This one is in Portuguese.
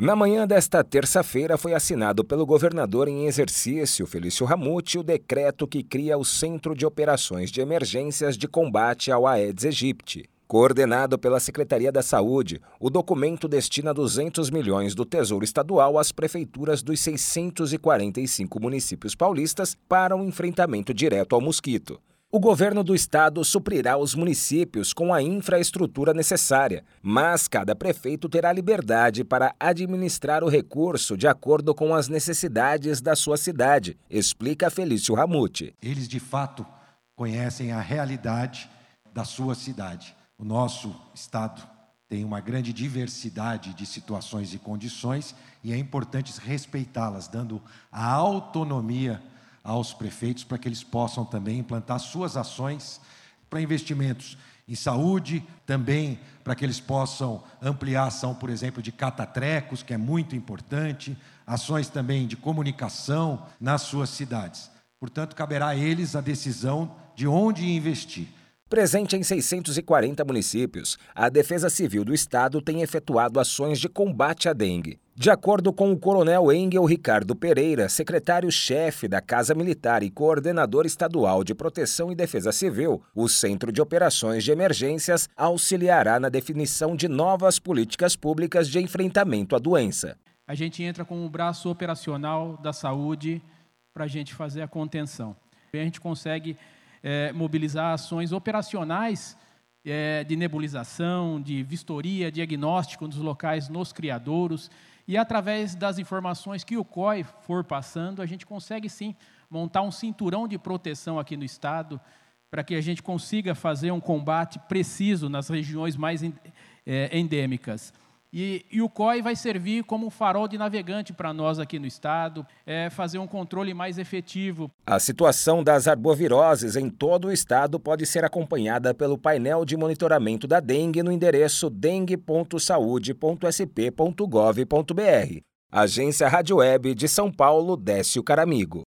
Na manhã desta terça-feira foi assinado pelo governador em exercício, Felício Ramute, o decreto que cria o Centro de Operações de Emergências de Combate ao Aedes aegypti. Coordenado pela Secretaria da Saúde, o documento destina 200 milhões do Tesouro Estadual às prefeituras dos 645 municípios paulistas para o um enfrentamento direto ao mosquito. O governo do estado suprirá os municípios com a infraestrutura necessária, mas cada prefeito terá liberdade para administrar o recurso de acordo com as necessidades da sua cidade, explica Felício Ramute. Eles de fato conhecem a realidade da sua cidade. O nosso estado tem uma grande diversidade de situações e condições e é importante respeitá-las, dando a autonomia aos prefeitos para que eles possam também implantar suas ações para investimentos em saúde, também para que eles possam ampliar a ação, por exemplo, de catatrecos, que é muito importante, ações também de comunicação nas suas cidades. Portanto, caberá a eles a decisão de onde investir. Presente em 640 municípios, a Defesa Civil do Estado tem efetuado ações de combate à dengue. De acordo com o coronel Engel Ricardo Pereira, secretário-chefe da Casa Militar e coordenador estadual de Proteção e Defesa Civil, o Centro de Operações de Emergências auxiliará na definição de novas políticas públicas de enfrentamento à doença. A gente entra com o braço operacional da saúde para a gente fazer a contenção. A gente consegue é, mobilizar ações operacionais é, de nebulização, de vistoria, diagnóstico dos locais nos criadouros. E através das informações que o COI for passando, a gente consegue sim montar um cinturão de proteção aqui no Estado, para que a gente consiga fazer um combate preciso nas regiões mais é, endêmicas. E, e, o COI vai servir como um farol de navegante para nós aqui no estado, é fazer um controle mais efetivo. A situação das arboviroses em todo o estado pode ser acompanhada pelo painel de monitoramento da dengue no endereço dengue.saude.sp.gov.br. Agência Rádio Web de São Paulo, Décio Caramigo.